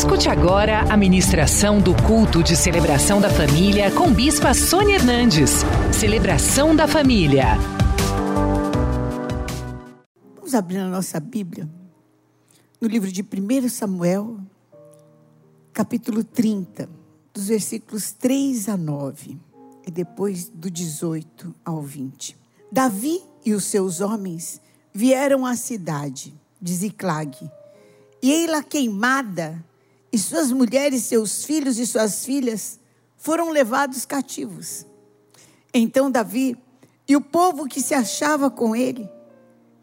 Escute agora a ministração do culto de celebração da família com Bispa Sônia Hernandes. Celebração da família. Vamos abrir a nossa Bíblia no livro de 1 Samuel, capítulo 30, dos versículos 3 a 9 e depois do 18 ao 20. Davi e os seus homens vieram à cidade de Ziclag, e ei-la queimada e suas mulheres, seus filhos e suas filhas foram levados cativos. Então Davi e o povo que se achava com ele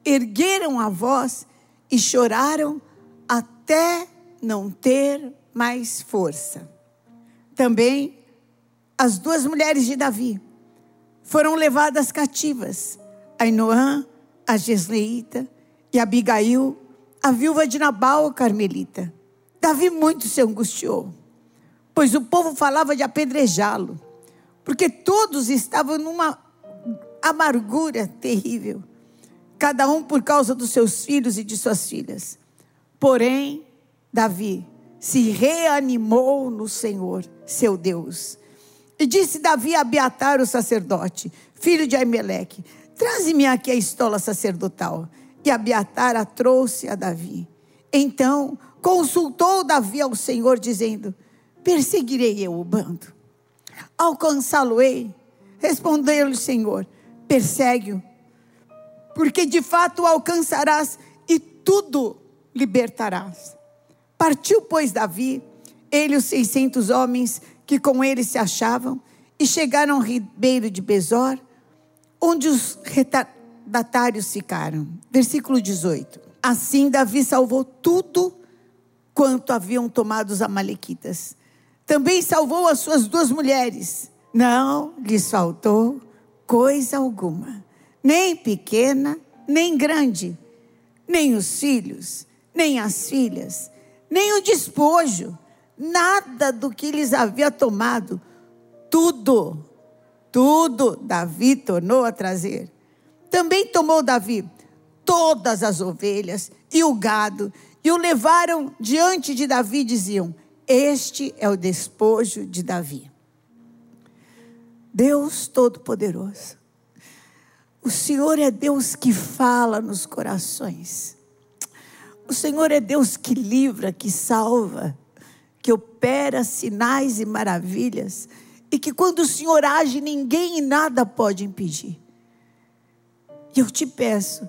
ergueram a voz e choraram até não ter mais força. Também as duas mulheres de Davi foram levadas cativas, Ainoã, a Gesleita, e Abigail, a viúva de Nabal, Carmelita. Davi muito se angustiou, pois o povo falava de apedrejá-lo, porque todos estavam numa amargura terrível, cada um por causa dos seus filhos e de suas filhas. Porém, Davi se reanimou no Senhor, seu Deus. E disse Davi a Abiatar, o sacerdote, filho de Aimeleque: Traze-me aqui a estola sacerdotal. E Abiatar a trouxe a Davi. Então consultou Davi ao Senhor, dizendo: Perseguirei eu o bando, alcançá-lo-ei. Respondeu-lhe o Senhor: Persegue-o, porque de fato o alcançarás e tudo libertarás. Partiu, pois, Davi, ele e os seiscentos homens que com ele se achavam, e chegaram ao ribeiro de Besor, onde os retardatários ficaram. Versículo 18. Assim Davi salvou tudo quanto haviam tomado os Amalequitas. Também salvou as suas duas mulheres. Não lhes faltou coisa alguma, nem pequena, nem grande, nem os filhos, nem as filhas, nem o despojo, nada do que lhes havia tomado. Tudo, tudo Davi tornou a trazer. Também tomou Davi todas as ovelhas e o gado e o levaram diante de Davi, diziam: Este é o despojo de Davi. Deus Todo-Poderoso, o Senhor é Deus que fala nos corações. O Senhor é Deus que livra, que salva, que opera sinais e maravilhas, e que quando o Senhor age, ninguém e nada pode impedir. E eu te peço,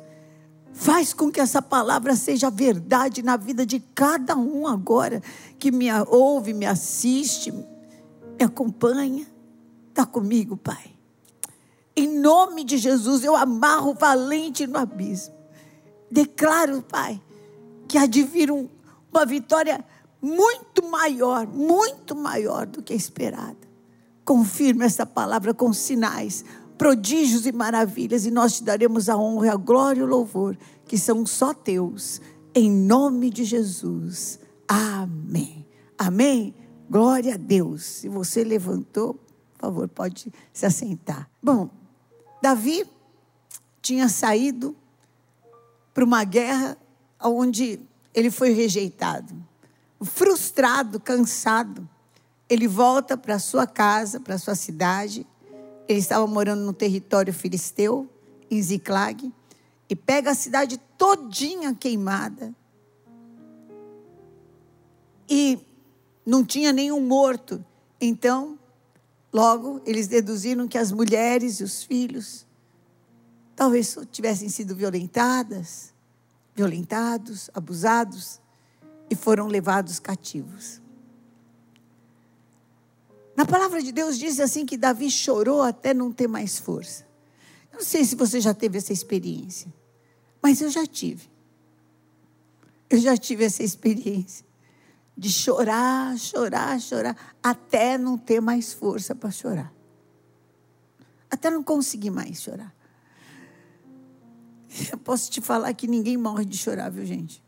Faz com que essa palavra seja verdade na vida de cada um agora que me ouve, me assiste, me acompanha. Está comigo, Pai. Em nome de Jesus, eu amarro valente no abismo. Declaro, Pai, que há de vir um, uma vitória muito maior, muito maior do que a esperada. Confirma essa palavra com sinais, prodígios e maravilhas, e nós te daremos a honra, a glória e o louvor, que são só teus, em nome de Jesus. Amém. Amém. Glória a Deus. Se você levantou, por favor, pode se assentar. Bom, Davi tinha saído para uma guerra onde ele foi rejeitado. Frustrado, cansado, ele volta para sua casa, para sua cidade ele estava morando no território filisteu, em Ziclag, e pega a cidade todinha queimada. E não tinha nenhum morto. Então, logo, eles deduziram que as mulheres e os filhos talvez tivessem sido violentadas, violentados, abusados e foram levados cativos. Na palavra de Deus diz assim que Davi chorou até não ter mais força. Eu não sei se você já teve essa experiência, mas eu já tive. Eu já tive essa experiência de chorar, chorar, chorar, até não ter mais força para chorar. Até não conseguir mais chorar. Eu posso te falar que ninguém morre de chorar, viu, gente?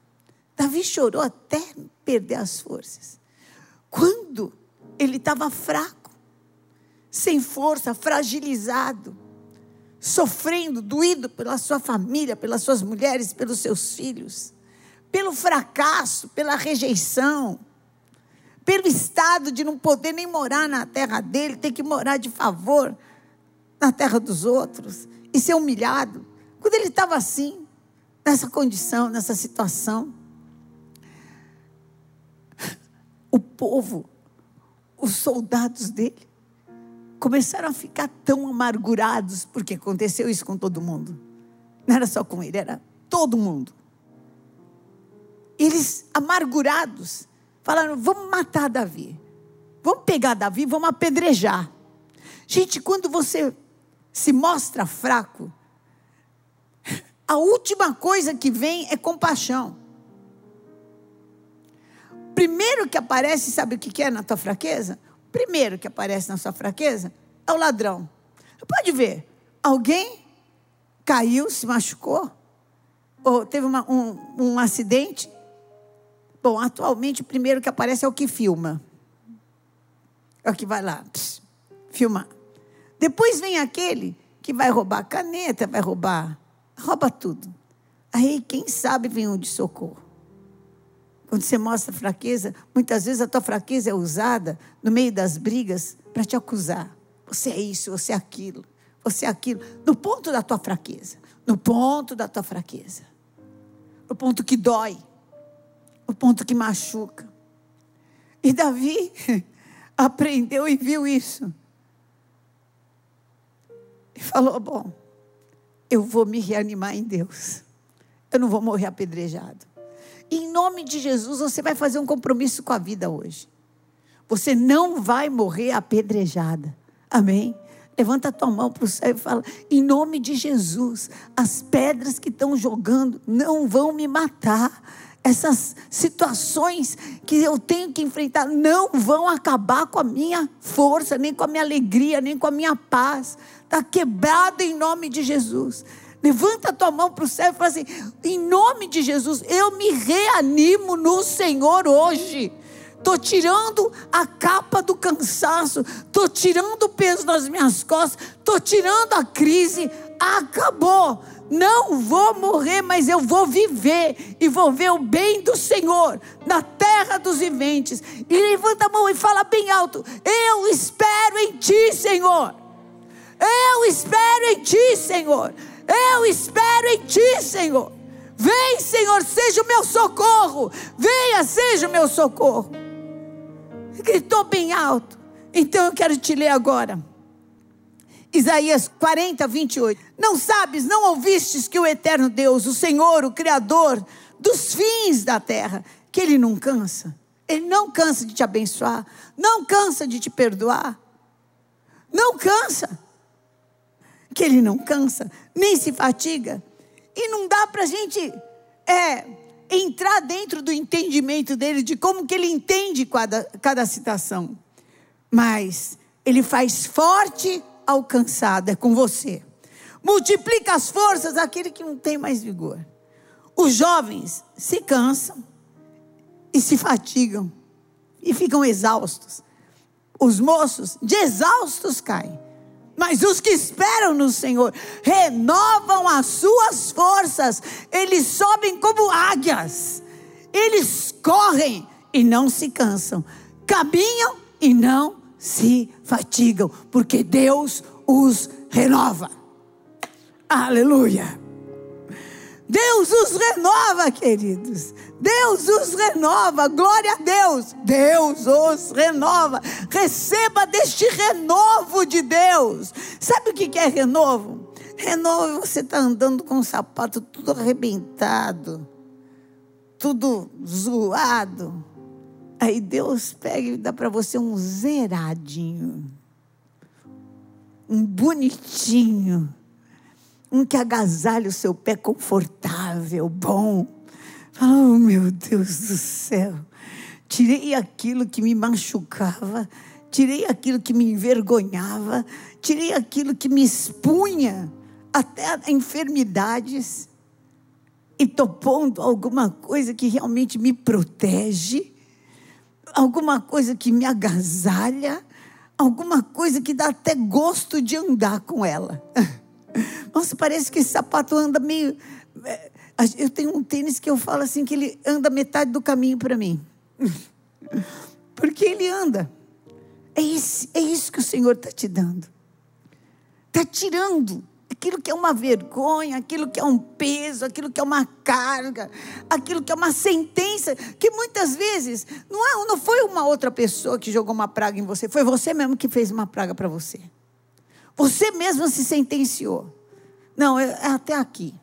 Davi chorou até perder as forças. Quando ele estava fraco, sem força, fragilizado, sofrendo, doído pela sua família, pelas suas mulheres, pelos seus filhos, pelo fracasso, pela rejeição, pelo estado de não poder nem morar na terra dele, ter que morar de favor na terra dos outros e ser humilhado. Quando ele estava assim, nessa condição, nessa situação, o povo, os soldados dele, começaram a ficar tão amargurados, porque aconteceu isso com todo mundo. Não era só com ele, era todo mundo. Eles, amargurados, falaram: vamos matar Davi. Vamos pegar Davi, vamos apedrejar. Gente, quando você se mostra fraco, a última coisa que vem é compaixão. Primeiro que aparece, sabe o que é na tua fraqueza? Primeiro que aparece na sua fraqueza é o ladrão. Pode ver, alguém caiu, se machucou, ou teve uma, um, um acidente. Bom, atualmente o primeiro que aparece é o que filma. É o que vai lá, pss, filmar. Depois vem aquele que vai roubar caneta, vai roubar, rouba tudo. Aí, quem sabe, vem um de socorro. Quando você mostra fraqueza, muitas vezes a tua fraqueza é usada no meio das brigas para te acusar. Você é isso, você é aquilo, você é aquilo. No ponto da tua fraqueza. No ponto da tua fraqueza. No ponto que dói. No ponto que machuca. E Davi aprendeu e viu isso. E falou: Bom, eu vou me reanimar em Deus. Eu não vou morrer apedrejado. Em nome de Jesus, você vai fazer um compromisso com a vida hoje. Você não vai morrer apedrejada. Amém? Levanta a tua mão para o céu e fala: em nome de Jesus, as pedras que estão jogando não vão me matar. Essas situações que eu tenho que enfrentar não vão acabar com a minha força, nem com a minha alegria, nem com a minha paz. Está quebrado em nome de Jesus. Levanta a tua mão para o céu e fala assim: em nome de Jesus, eu me reanimo no Senhor hoje. Estou tirando a capa do cansaço, estou tirando o peso das minhas costas, estou tirando a crise. Acabou. Não vou morrer, mas eu vou viver e vou ver o bem do Senhor na terra dos viventes. E levanta a mão e fala bem alto: Eu espero em Ti, Senhor. Eu espero em Ti, Senhor. Eu espero em Ti, Senhor. Vem, Senhor, seja o meu socorro. Venha, seja o meu socorro. Gritou bem alto. Então eu quero te ler agora. Isaías 40, 28. Não sabes, não ouvistes que o eterno Deus, o Senhor, o Criador dos fins da terra, que Ele não cansa. Ele não cansa de te abençoar. Não cansa de te perdoar. Não cansa que ele não cansa, nem se fatiga. E não dá para a gente é, entrar dentro do entendimento dele, de como que ele entende cada, cada citação. Mas ele faz forte é com você. Multiplica as forças daquele que não tem mais vigor. Os jovens se cansam e se fatigam e ficam exaustos. Os moços de exaustos caem. Mas os que esperam no Senhor renovam as suas forças, eles sobem como águias, eles correm e não se cansam, caminham e não se fatigam, porque Deus os renova. Aleluia. Deus os renova, queridos. Deus os renova. Glória a Deus. Deus os renova. Receba deste renovo de Deus. Sabe o que é renovo? Renovo é você está andando com o sapato tudo arrebentado, tudo zoado. Aí Deus pega e dá para você um zeradinho, um bonitinho um que agasalha o seu pé confortável, bom. Oh, meu Deus do céu. Tirei aquilo que me machucava, tirei aquilo que me envergonhava, tirei aquilo que me expunha até enfermidades e estou pondo alguma coisa que realmente me protege, alguma coisa que me agasalha, alguma coisa que dá até gosto de andar com ela. Nossa, parece que esse sapato anda meio. É, eu tenho um tênis que eu falo assim que ele anda metade do caminho para mim. Porque Ele anda. É, esse, é isso que o Senhor está te dando. Está tirando aquilo que é uma vergonha, aquilo que é um peso, aquilo que é uma carga, aquilo que é uma sentença, que muitas vezes não, é, não foi uma outra pessoa que jogou uma praga em você, foi você mesmo que fez uma praga para você. Você mesmo se sentenciou. Não, é, até aqui.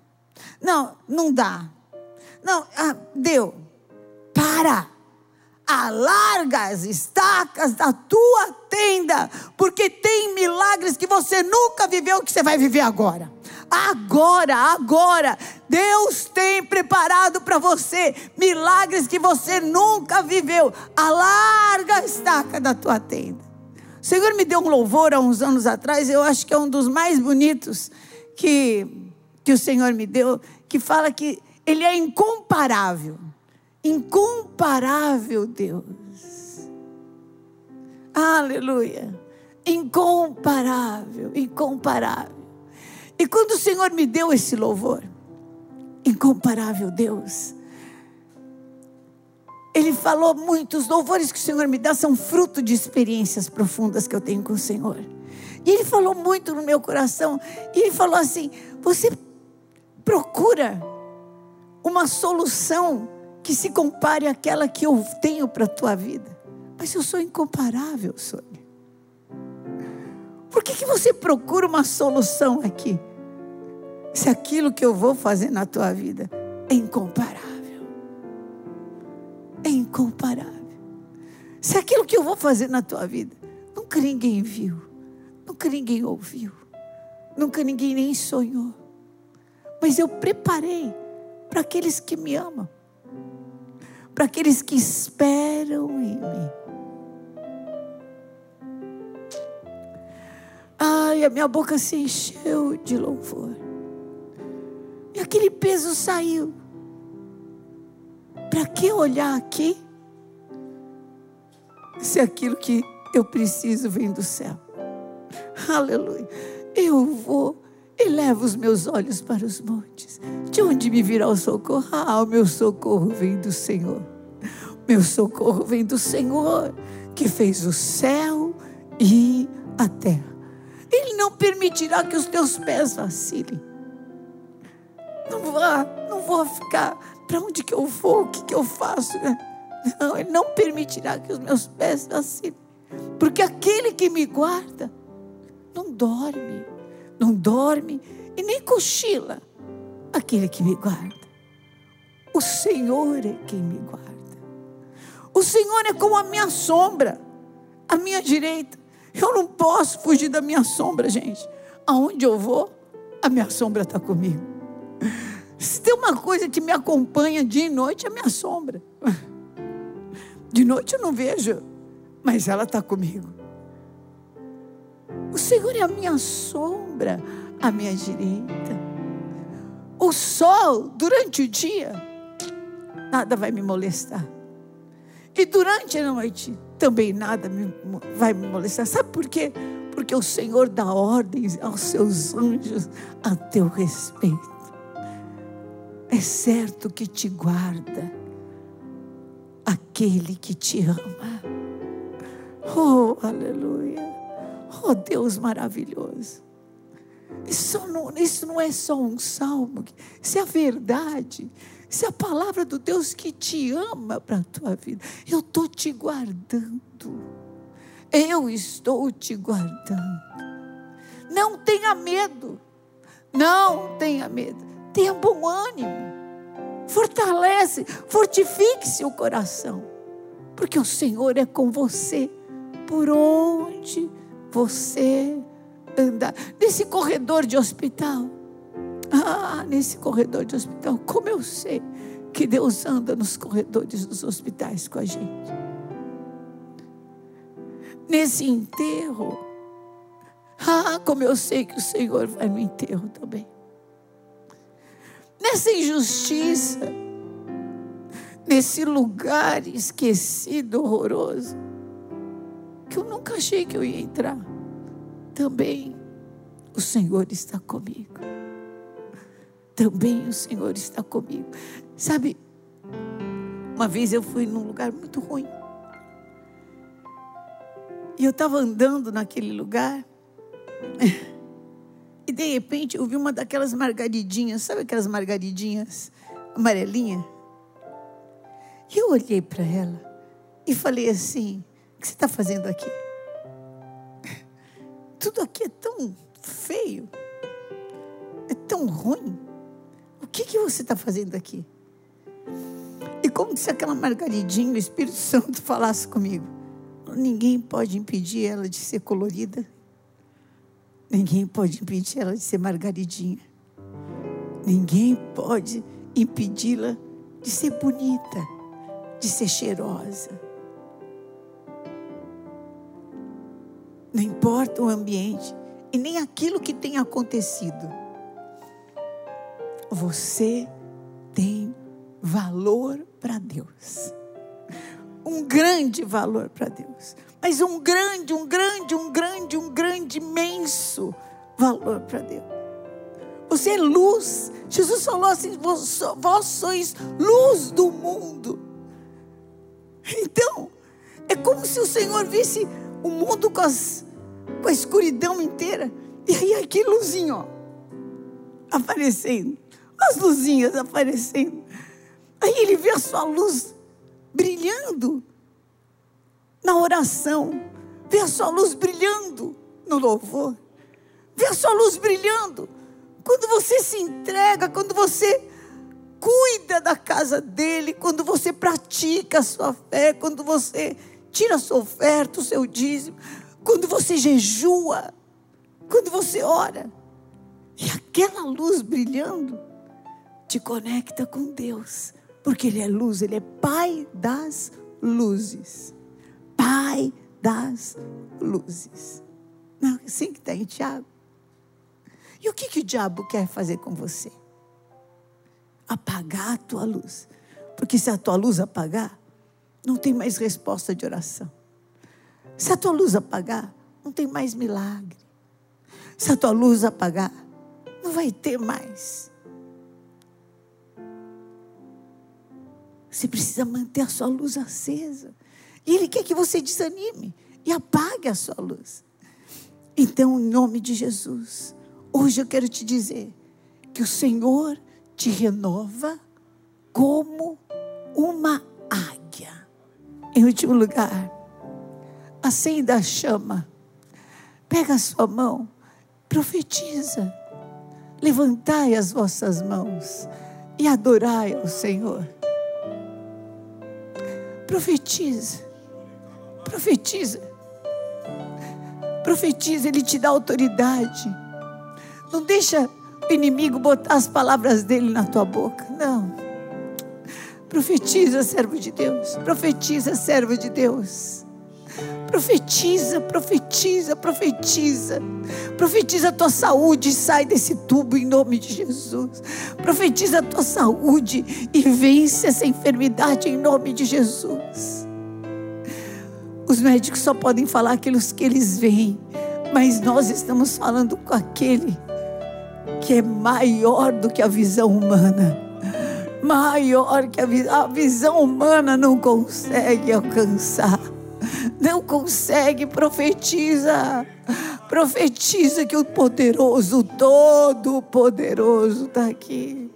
Não, não dá. Não, ah, deu. Para alarga as estacas da tua tenda, porque tem milagres que você nunca viveu que você vai viver agora. Agora, agora, Deus tem preparado para você milagres que você nunca viveu. Alarga a estaca da tua tenda. O Senhor me deu um louvor há uns anos atrás, eu acho que é um dos mais bonitos que, que o Senhor me deu, que fala que Ele é incomparável incomparável Deus. Aleluia. Incomparável, incomparável. E quando o Senhor me deu esse louvor, incomparável Deus, Ele falou muitos louvores que o Senhor me dá são fruto de experiências profundas que eu tenho com o Senhor. E Ele falou muito no meu coração. E Ele falou assim: você procura uma solução que se compare àquela que eu tenho para a tua vida. Mas eu sou incomparável, Sônia. Por que, que você procura uma solução aqui? Se aquilo que eu vou fazer na tua vida é incomparável. Incomparável. Se aquilo que eu vou fazer na tua vida nunca ninguém viu, nunca ninguém ouviu, nunca ninguém nem sonhou. Mas eu preparei para aqueles que me amam para aqueles que esperam em mim. Ai, a minha boca se encheu de louvor. E aquele peso saiu. Para que olhar aqui? Se aquilo que eu preciso vem do céu. Aleluia. Eu vou Eleva os meus olhos para os montes. De onde me virá o socorro? Ah, o meu socorro vem do Senhor. Meu socorro vem do Senhor, que fez o céu e a terra. Ele não permitirá que os teus pés vacilem. Não vá, não vou ficar. Para onde que eu vou? O que, que eu faço? Não, Ele não permitirá que os meus pés vacilem. Porque aquele que me guarda não dorme não dorme e nem cochila aquele que me guarda. O Senhor é quem me guarda. O Senhor é como a minha sombra, a minha direita. Eu não posso fugir da minha sombra, gente. Aonde eu vou, a minha sombra está comigo. Se tem uma coisa que me acompanha dia e noite, é a minha sombra. De noite eu não vejo, mas ela está comigo. O Senhor é a minha sombra à minha direita. O sol, durante o dia, nada vai me molestar. E durante a noite, também nada me, vai me molestar. Sabe por quê? Porque o Senhor dá ordens aos seus anjos a teu respeito. É certo que te guarda aquele que te ama. Oh, aleluia. Oh Deus maravilhoso. Isso não, isso não é só um salmo, isso é a verdade. Isso é a palavra do Deus que te ama para a tua vida. Eu estou te guardando. Eu estou te guardando. Não tenha medo. Não tenha medo. Tenha bom ânimo. Fortalece, fortifique seu coração. Porque o Senhor é com você por onde você anda nesse corredor de hospital. Ah, nesse corredor de hospital, como eu sei que Deus anda nos corredores dos hospitais com a gente. Nesse enterro, ah, como eu sei que o Senhor vai no enterro também. Nessa injustiça, nesse lugar esquecido, horroroso que eu nunca achei que eu ia entrar. Também o Senhor está comigo. Também o Senhor está comigo. Sabe, uma vez eu fui num lugar muito ruim. E eu estava andando naquele lugar. E de repente eu vi uma daquelas margaridinhas, sabe aquelas margaridinhas amarelinha? E eu olhei para ela e falei assim: O que você está fazendo aqui? Tudo aqui é tão feio, é tão ruim. O que, que você está fazendo aqui? E como se aquela margaridinha, o Espírito Santo falasse comigo: Ninguém pode impedir ela de ser colorida. Ninguém pode impedir ela de ser margaridinha. Ninguém pode impedi-la de ser bonita, de ser cheirosa. Não importa o ambiente e nem aquilo que tem acontecido. Você tem valor para Deus. Um grande valor para Deus. Mas um grande, um grande, um grande, um grande, imenso valor para Deus. Você é luz. Jesus falou assim: vós sois luz do mundo. Então, é como se o Senhor visse o mundo com, as, com a escuridão inteira. E aí, aqui, luzinho, ó, aparecendo. As luzinhas aparecendo. Aí ele vê a sua luz brilhando na oração, vê a sua luz brilhando no louvor, vê a sua luz brilhando quando você se entrega, quando você cuida da casa dele, quando você pratica a sua fé, quando você tira a sua oferta, o seu dízimo, quando você jejua, quando você ora, e aquela luz brilhando te conecta com Deus porque Ele é luz, Ele é Pai das luzes. Pai das luzes. Não, é assim que está em Tiago. E o que, que o diabo quer fazer com você? Apagar a tua luz. Porque se a tua luz apagar, não tem mais resposta de oração. Se a tua luz apagar, não tem mais milagre. Se a tua luz apagar, não vai ter mais Você precisa manter a sua luz acesa. E Ele quer que você desanime e apague a sua luz. Então, em nome de Jesus, hoje eu quero te dizer que o Senhor te renova como uma águia. Em último lugar, acenda a chama, pega a sua mão, profetiza, levantai as vossas mãos e adorai ao Senhor. Profetiza. Profetiza. Profetiza, ele te dá autoridade. Não deixa o inimigo botar as palavras dele na tua boca. Não. Profetiza, servo de Deus. Profetiza, servo de Deus. Profetiza, profetiza, profetiza. Profetiza a tua saúde e sai desse tubo em nome de Jesus. Profetiza a tua saúde e vence essa enfermidade em nome de Jesus. Os médicos só podem falar aquilo que eles veem, mas nós estamos falando com aquele que é maior do que a visão humana. Maior que a visão, a visão humana não consegue alcançar não consegue, profetiza. Profetiza que o poderoso, todo poderoso está aqui.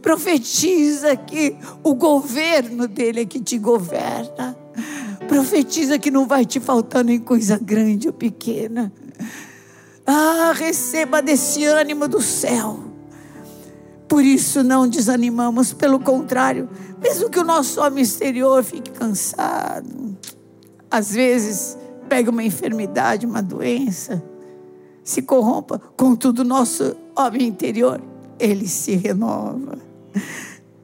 Profetiza que o governo dele é que te governa. Profetiza que não vai te faltar nem coisa grande ou pequena. Ah, receba desse ânimo do céu. Por isso não desanimamos, pelo contrário, mesmo que o nosso homem exterior fique cansado, às vezes pega uma enfermidade, uma doença, se corrompa, contudo, nosso homem interior, ele se renova.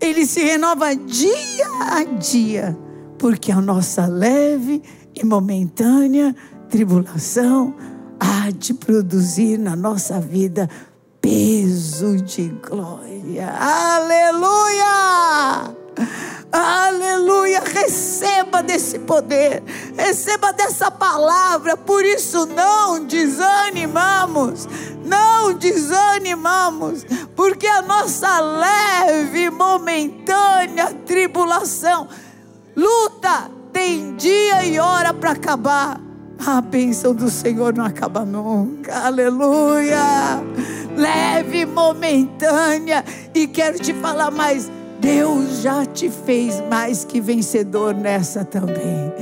Ele se renova dia a dia, porque a nossa leve e momentânea tribulação há de produzir na nossa vida peso de glória. Aleluia! Aleluia, receba desse poder, receba dessa palavra, por isso não desanimamos, não desanimamos, porque a nossa leve, momentânea tribulação, luta, tem dia e hora para acabar, A bênção do Senhor não acaba nunca. Aleluia. Leve, momentânea. E quero te falar mais. Deus já te fez mais que vencedor nessa também.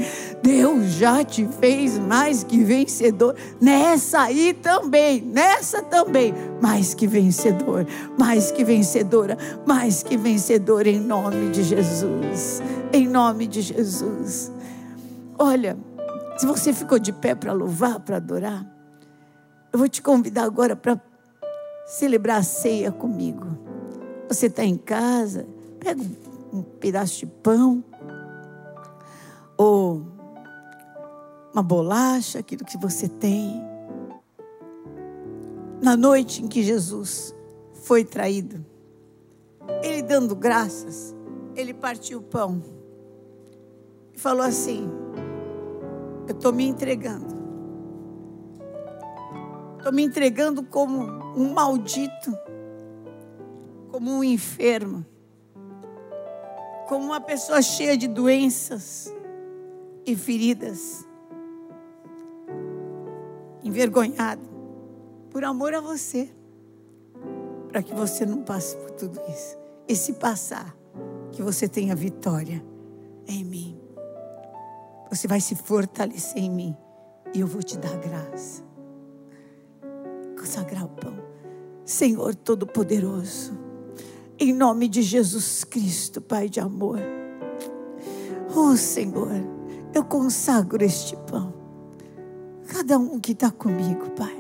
Deus já te fez mais que vencedor nessa aí também, nessa também, mais que vencedor, mais que vencedora, mais que vencedor em nome de Jesus. Em nome de Jesus. Olha, se você ficou de pé para louvar, para adorar, eu vou te convidar agora para celebrar a ceia comigo. Você está em casa, pega um pedaço de pão, ou uma bolacha, aquilo que você tem. Na noite em que Jesus foi traído, ele dando graças, ele partiu o pão e falou assim: eu estou me entregando. Estou me entregando como um maldito, como um enfermo, como uma pessoa cheia de doenças e feridas, envergonhado, por amor a você, para que você não passe por tudo isso. E se passar, que você tenha vitória em mim. Você vai se fortalecer em mim e eu vou te dar graça. Consagrar o pão. Senhor Todo-Poderoso, em nome de Jesus Cristo, Pai de amor. Oh Senhor, eu consagro este pão. Cada um que está comigo, Pai.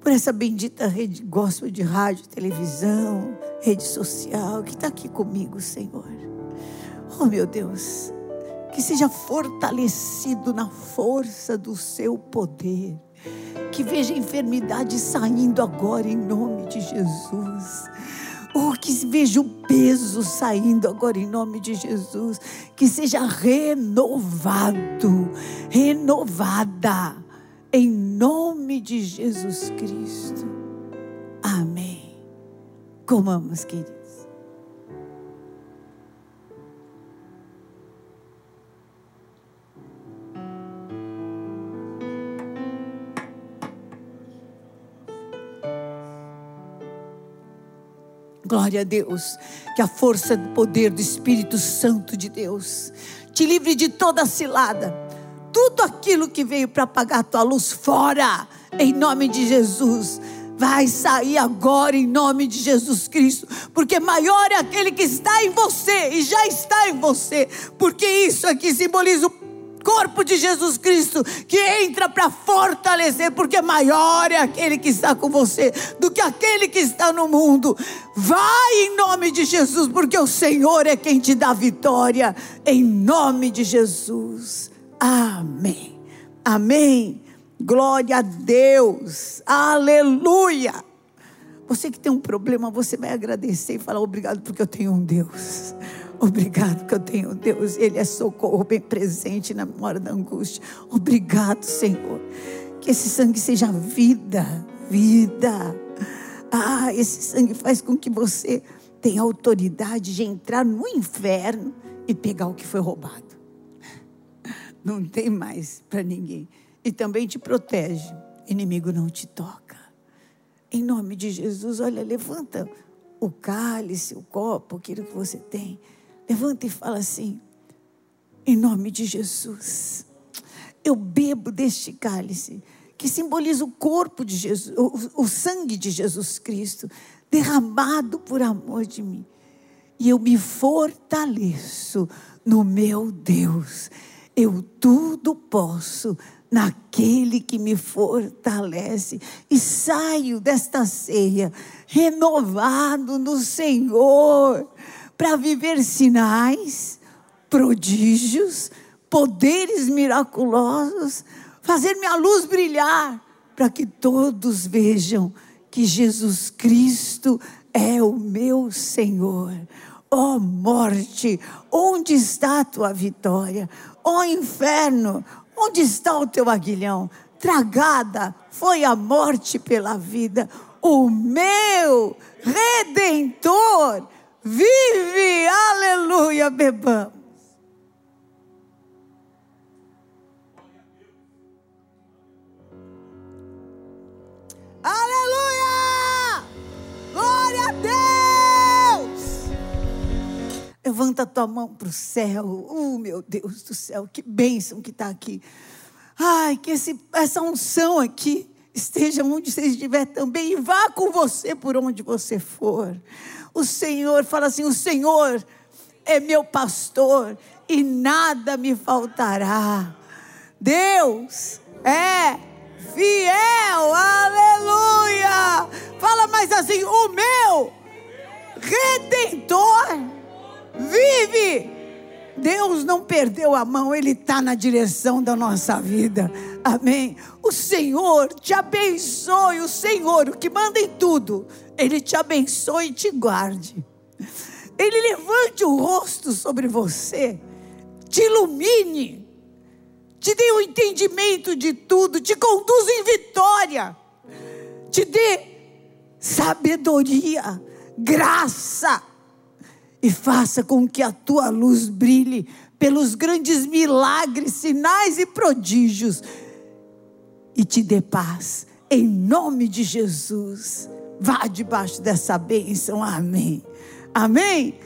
Por essa bendita rede gospel de rádio, televisão, rede social, que está aqui comigo, Senhor. Oh meu Deus, que seja fortalecido na força do seu poder. Que veja a enfermidade saindo agora em nome de Jesus. Oh, que veja o peso saindo agora em nome de Jesus. Que seja renovado, renovada, em nome de Jesus Cristo. Amém. Comamos, queridos. Glória a Deus. Que a força do poder do Espírito Santo de Deus te livre de toda cilada. Tudo aquilo que veio para apagar a tua luz fora, em nome de Jesus. Vai sair agora em nome de Jesus Cristo, porque maior é aquele que está em você e já está em você, porque isso aqui simboliza o corpo de Jesus Cristo que entra para fortalecer, porque maior é aquele que está com você do que aquele que está no mundo. Vai em nome de Jesus, porque o Senhor é quem te dá vitória, em nome de Jesus. Amém. Amém. Glória a Deus. Aleluia. Você que tem um problema, você vai agradecer e falar obrigado porque eu tenho um Deus. Obrigado que eu tenho Deus, Ele é socorro bem presente na hora da angústia. Obrigado, Senhor. Que esse sangue seja vida, vida. Ah, esse sangue faz com que você tenha autoridade de entrar no inferno e pegar o que foi roubado. Não tem mais para ninguém. E também te protege. Inimigo não te toca. Em nome de Jesus, olha, levanta o cálice, o copo, aquilo que você tem. Levanta e fala assim: em nome de Jesus, eu bebo deste cálice que simboliza o corpo de Jesus, o, o sangue de Jesus Cristo, derramado por amor de mim. E eu me fortaleço no meu Deus. Eu tudo posso naquele que me fortalece e saio desta ceia renovado no Senhor para viver sinais, prodígios, poderes miraculosos, fazer minha luz brilhar, para que todos vejam que Jesus Cristo é o meu Senhor. Ó oh, morte, onde está a tua vitória? Ó oh, inferno, onde está o teu aguilhão? Tragada foi a morte pela vida. O meu redentor vive, aleluia, bebamos. Levanta a tua mão para o céu. Oh, meu Deus do céu, que bênção que está aqui. Ai, que esse, essa unção aqui esteja onde você estiver também e vá com você por onde você for. O Senhor fala assim: o Senhor é meu pastor e nada me faltará. Deus é fiel, aleluia. Fala mais assim: o meu redentor vive. Deus não perdeu a mão, Ele está na direção da nossa vida. Amém. O Senhor te abençoe, o Senhor, o que manda em tudo, Ele te abençoe e te guarde. Ele levante o rosto sobre você, te ilumine, te dê o um entendimento de tudo, te conduza em vitória, te dê sabedoria, graça e faça com que a tua luz brilhe pelos grandes milagres, sinais e prodígios e te dê paz. Em nome de Jesus, vá debaixo dessa bênção. Amém. Amém.